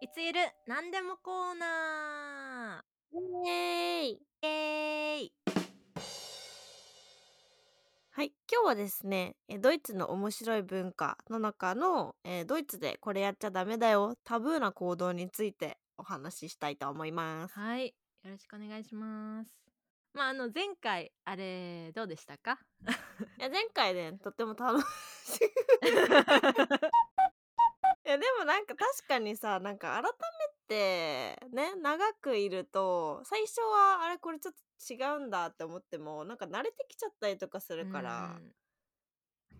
いつゆる？なんでもコーナイエーイ。ーイエーイ。はい、今日はですね、えドイツの面白い文化の中の、えードイツでこれやっちゃダメだよタブーな行動についてお話ししたいと思います。はいよろしくお願いします。まああの前回あれどうでしたか？いや前回ねとっても楽しい。いやでもなんか確かにさなんか改めてね長くいると最初はあれこれちょっと違うんだって思ってもなんか慣れてきちゃったりとかするからうん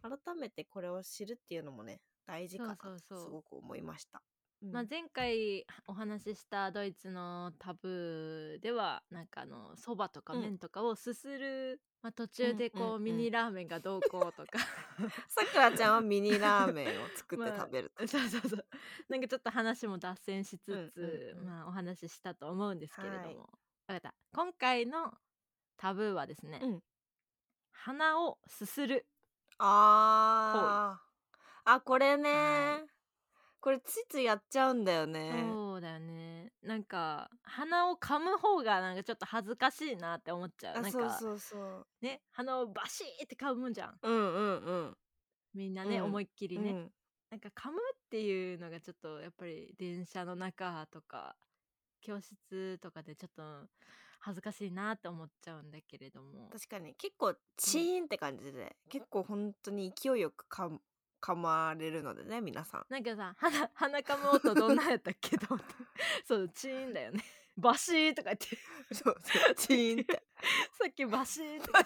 改めてこれを知るっていうのもね大事かなそうそうそうとすごく思いました。うん。まあ、前回お話ししたドイツのタブーではなんかあのそばとかうん。麺とかをすする、まあ、途中でこう、ミニラーメンがどうこうとか。さくらちゃんはミニラーメンを作ってまあ食べると。そうそうそう。なんかちょっと話も脱線しつつ、まあ、お話ししたと思うんですけれども、はい。わかった。今回のタブーはですね、うん。鼻をすするあー。あこれね、はこれついついやっちゃうんだよね。そうだよね。なんか鼻を噛む方がなんかちょっと恥ずかしいなって思っちゃう。あなんかそうそうそう。ね鼻をバシーって噛むじゃん。うんうんうん。みんなね、うん思いっきりね、うん。なんか噛むっていうのがちょっとやっぱり電車の中とか教室とかでちょっと恥ずかしいなって思っちゃうんだけれども。確かに。結構チーンって感じで、結構本当に勢いよく噛む噛まれるのでね皆さん。なんかさ鼻鼻噛む音どんなんやったっけと思って そうチーンだよねバシーとか言ってそうそうチーンって。さっきバシーとか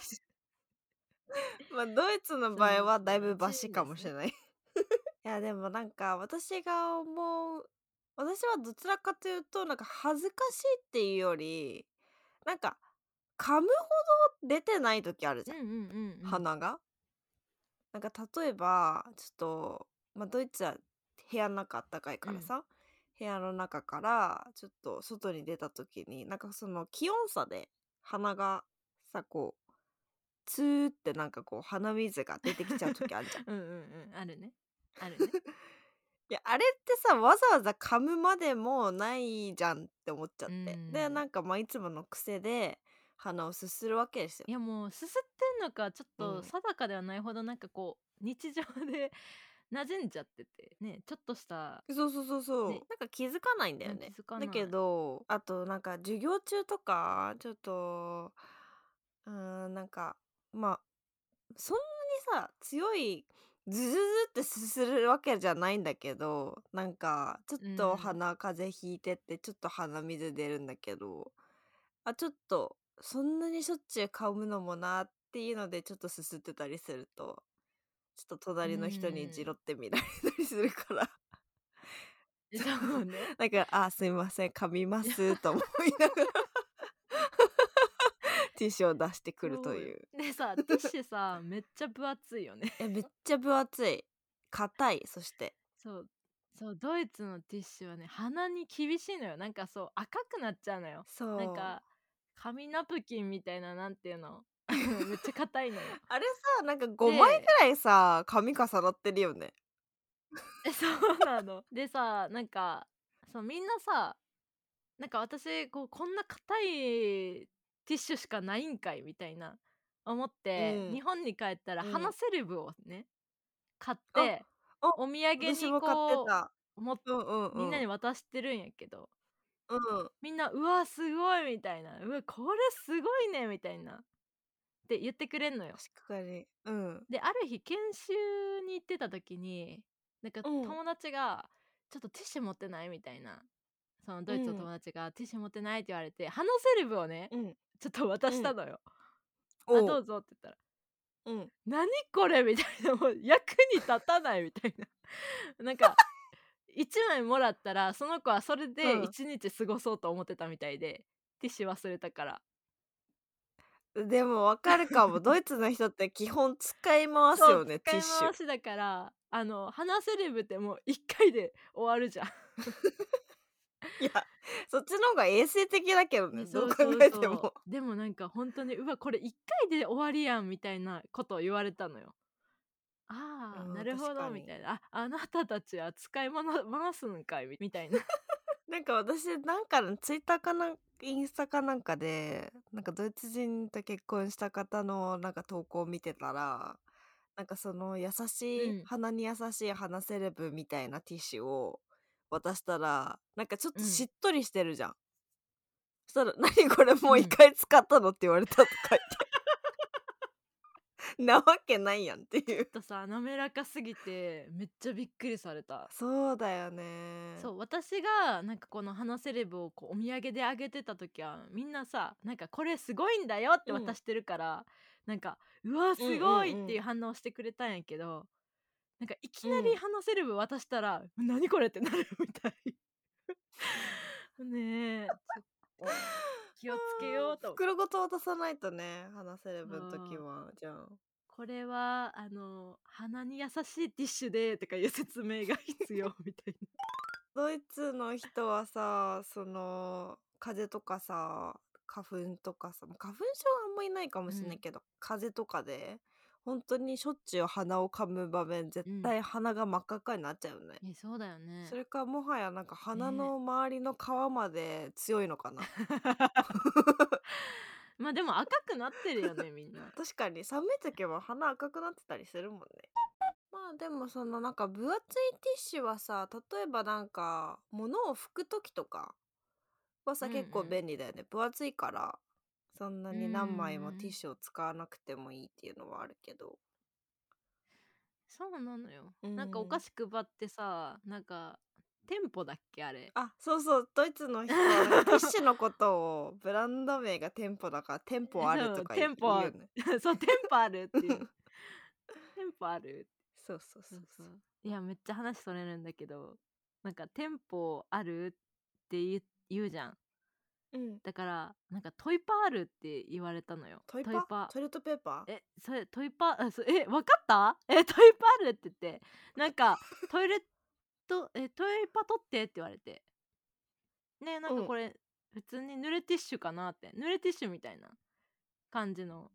まあドイツの場合はだいぶバシかもしれない。いやでもなんか私が思う私はどちらかというとなんか恥ずかしいっていうよりなんか噛むほど出てない時あるじゃん、うんうんうん、うん、鼻が。なんか例えばちょっと、まあ、ドイツは部屋の中あったかいからさ、部屋の中からちょっと外に出た時になんかその気温差で鼻がさこうツーってなんかこう鼻水が出てきちゃう時あるじゃん。うんうんうんあるね。あるね。いやあれってさわざわざかむまでもないじゃんって思っちゃって、うん。でなんかまあいつもの癖で鼻をすするわけですよ。い。やもうすすってんのかちょっうん。と定かではないほどなんかこう日常で 馴染んじゃっててねちょっとしたそうそうそうそう、ね。なんか気づかないんだようんね。だけどあとなんか授業中とかちょっとうーんなんかまあそんなにさ強いズズズってすするわけじゃないんだけどなんかちょっうん。と鼻風邪ひいてってちょっと鼻水出るんだけどあちょっとそんなにしょっちゅう噛むのもなっていうのでちょっとすすってたりするとちょっと隣の人にじろって見られたりするから。そうねなんか、あ、すいません、噛みますと思いながら ティッシュを出してくるという。でさティッシュさめっちゃ分厚いよねえ、めっちゃ分厚い。硬い、そして。そうそうドイツのティッシュはね鼻に厳しいのよなんかそう赤くなっちゃうのよそう。なんか紙ナプキンみたいななんていうの？めっちゃ硬いのよ。あれさ、なんか5枚ぐらいさ、紙重なってるよね。えそうなの。でさなんかそうみんなさなんか私こうこんな硬いティッシュしかないんかいみたいな思って、うん。日本に帰ったらうん。鼻セレブをね、買ってあお土産に私も買ってうんうんうん。みんなに渡してるんやけど、うん。みんな「うわすごい」みたいな「うわこれすごいね」みたいなって言ってくれんのよ。確かに。うん。である日研修に行ってた時になんかうん友達が「ちょっとティッシュ持ってない?」みたいなそのドイツの友達が「ティッシュ持ってない?」って言われて鼻セレブをねうん。ちょっと渡したのよ。あおどうぞって言ったらうん。「何これ?」みたいなもう役に立たないみたいななんか1枚もらったらその子はそれでうん1日過ごそうと思ってたみたいで、ティッシュ忘れたからでもわかるかも。ドイツの人って基本使い回すよね、ティッシュ使い回。しだからあの鼻セレブってもう1回で終わるじゃん。いや、そっちの方が衛生的だけどね、どう考そうそうそうえても。でもなんか本当にうわこれ1回で終わりやんみたいなことを言われたのよ。ああうんなるほ確かに。どみたいなああなたたちは使い物回すんかい みたいな。なんか私なんかのツイッターかなんインスタかなんかでなんかドイツ人と結婚した方のなんか投稿を見てたらなんかその優しい、うん。鼻に優しい鼻セレブみたいなティッシュを渡したらなんかちょっとうん。しっとりしてるじゃん、そしたら「何これもう一回使ったの?」って言われたとか言って なわけないやんっていう。ちょっとさ滑らかすぎてめっちゃびっくりされた。そうだよね。そう私がなんかこの花セレブをこうお土産であげてた時はみんなさなんかこれすごいんだよってうん。渡してるから、なんかうわすごいっていう反応してくれたんやけど、なんかいきなり花セレブ渡したら、何これってなるみたい。ねえちょっと気をつけようと。袋ごと渡さないとね鼻セレブの時はじゃあ。これはあの鼻に優しいティッシュでとかいう説明が必要みたいな。ドイツの人はさその風邪とかさ花粉とかさまあ花粉症はあんまいないかもしれないけど、風邪とかで本当にしょっちゅう鼻をかむ場面絶対鼻が真っ赤っかになっちゃうよね、えそうだよね。それかもはやなんか鼻の周りの皮まで強いのかな、まあでも赤くなってるよねみんな。確かに寒い時は鼻赤くなってたりするもんね。まあでもそのなんか分厚いティッシュはさ例えばなんか物を拭く時とかはさ、うんうん。結構便利だよね。分厚いからそんなに何枚もうんティッシュを使わなくてもいいっていうのはあるけど。そうなのよ、うんなんかお菓子配ってさなんか店舗だっけあれ。あそうそうドイツの人ティッシュのことをブランド名が店舗だから店舗あるとか言うそう店舗言うよね。そう店舗あるっていう。店舗あるそうそうそそううそそうう。いやめっちゃ話それるんだけどなんか店舗あるって言う言うじゃんうん。だからなんかトイパールって言われたのよ。トイパトイレットペーパー？えそれトイパあそえわかった？えトイパールって言って。なんかトイレットえトイパ取ってって言われて。ねなんうん。かこれ、普通に濡れティッシュかなって。濡れティッシュみたいな感じの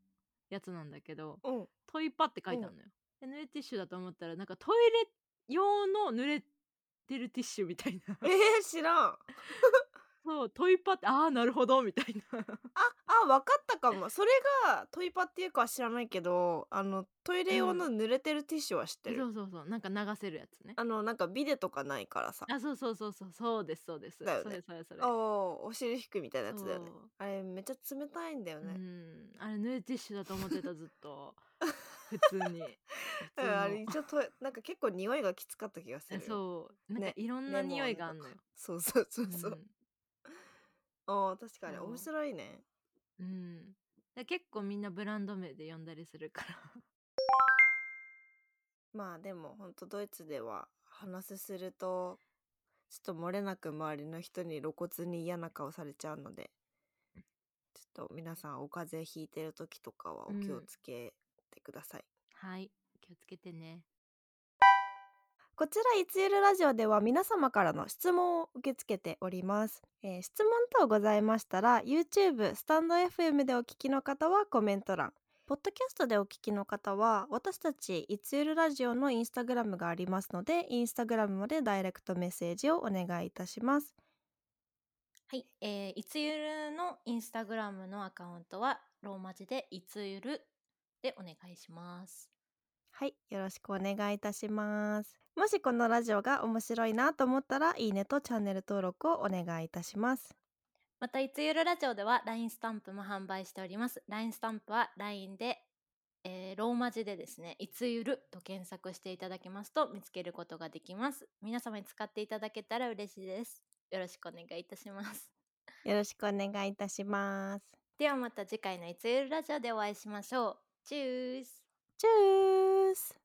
やつなんだけどうん。トイパって書いてあるのよ、で濡れティッシュだと思ったらなんかトイレ用の濡れてるティッシュみたいな。えー、知らんそうトイパってああなるほどみたいな。ああ分かったかも。それがトイパっていうかは知らないけどあのトイレ用の濡れてるティッシュは知ってる、そうそうそうなんか流せるやつね。あのなんかビデとかないからさ。あそうそうそうそうそうですそうです。だよね。それそれそれ。おおお尻拭くみたいなやつだよね。あれめっちゃ冷たいんだようね、んあれ濡れティッシュだと思ってたずっと。普通にあれ一応となんか結構匂いがきつかった気がするよ。そう。なんかねいろんな匂いがあんのよ、そうそうそうそう、う。んあー確かにそう。面白いね。うん。で結構みんなブランド名で呼んだりするから。まあでもほんとドイツでは話するとちょっと漏れなく周りの人に露骨に嫌な顔されちゃうので。ちょっと皆さんお風邪ひいてる時とかはお気をつけてください、はい。気をつけてねこちらいつゆるラジオでは皆様からの質問を受け付けております、えー質問等ございましたら YouTube スタンド FM でお聞きの方はコメント欄。ポッドキャストでお聞きの方は私たちいつゆるラジオのインスタグラムがありますのでインスタグラムまでダイレクトメッセージをお願いいたします。はい、えーいつゆるのインスタグラムのアカウントはローマ字でいつゆるでお願いします。はいよろしくお願いいたしますもしこのラジオが面白いなと思ったらいいねとチャンネル登録をお願いいたしますまたいつゆるラジオでは LINE スタンプも販売しております。LINE スタンプは LINE で、えーローマ字でですね、いつゆると検索していただきますと見つけることができます。皆様に使っていただけたら嬉しいです。よろしくお願いいたします。よろしくお願いいたしますではまた次回のいつゆるラジオでお会いしましょう。チュースチュース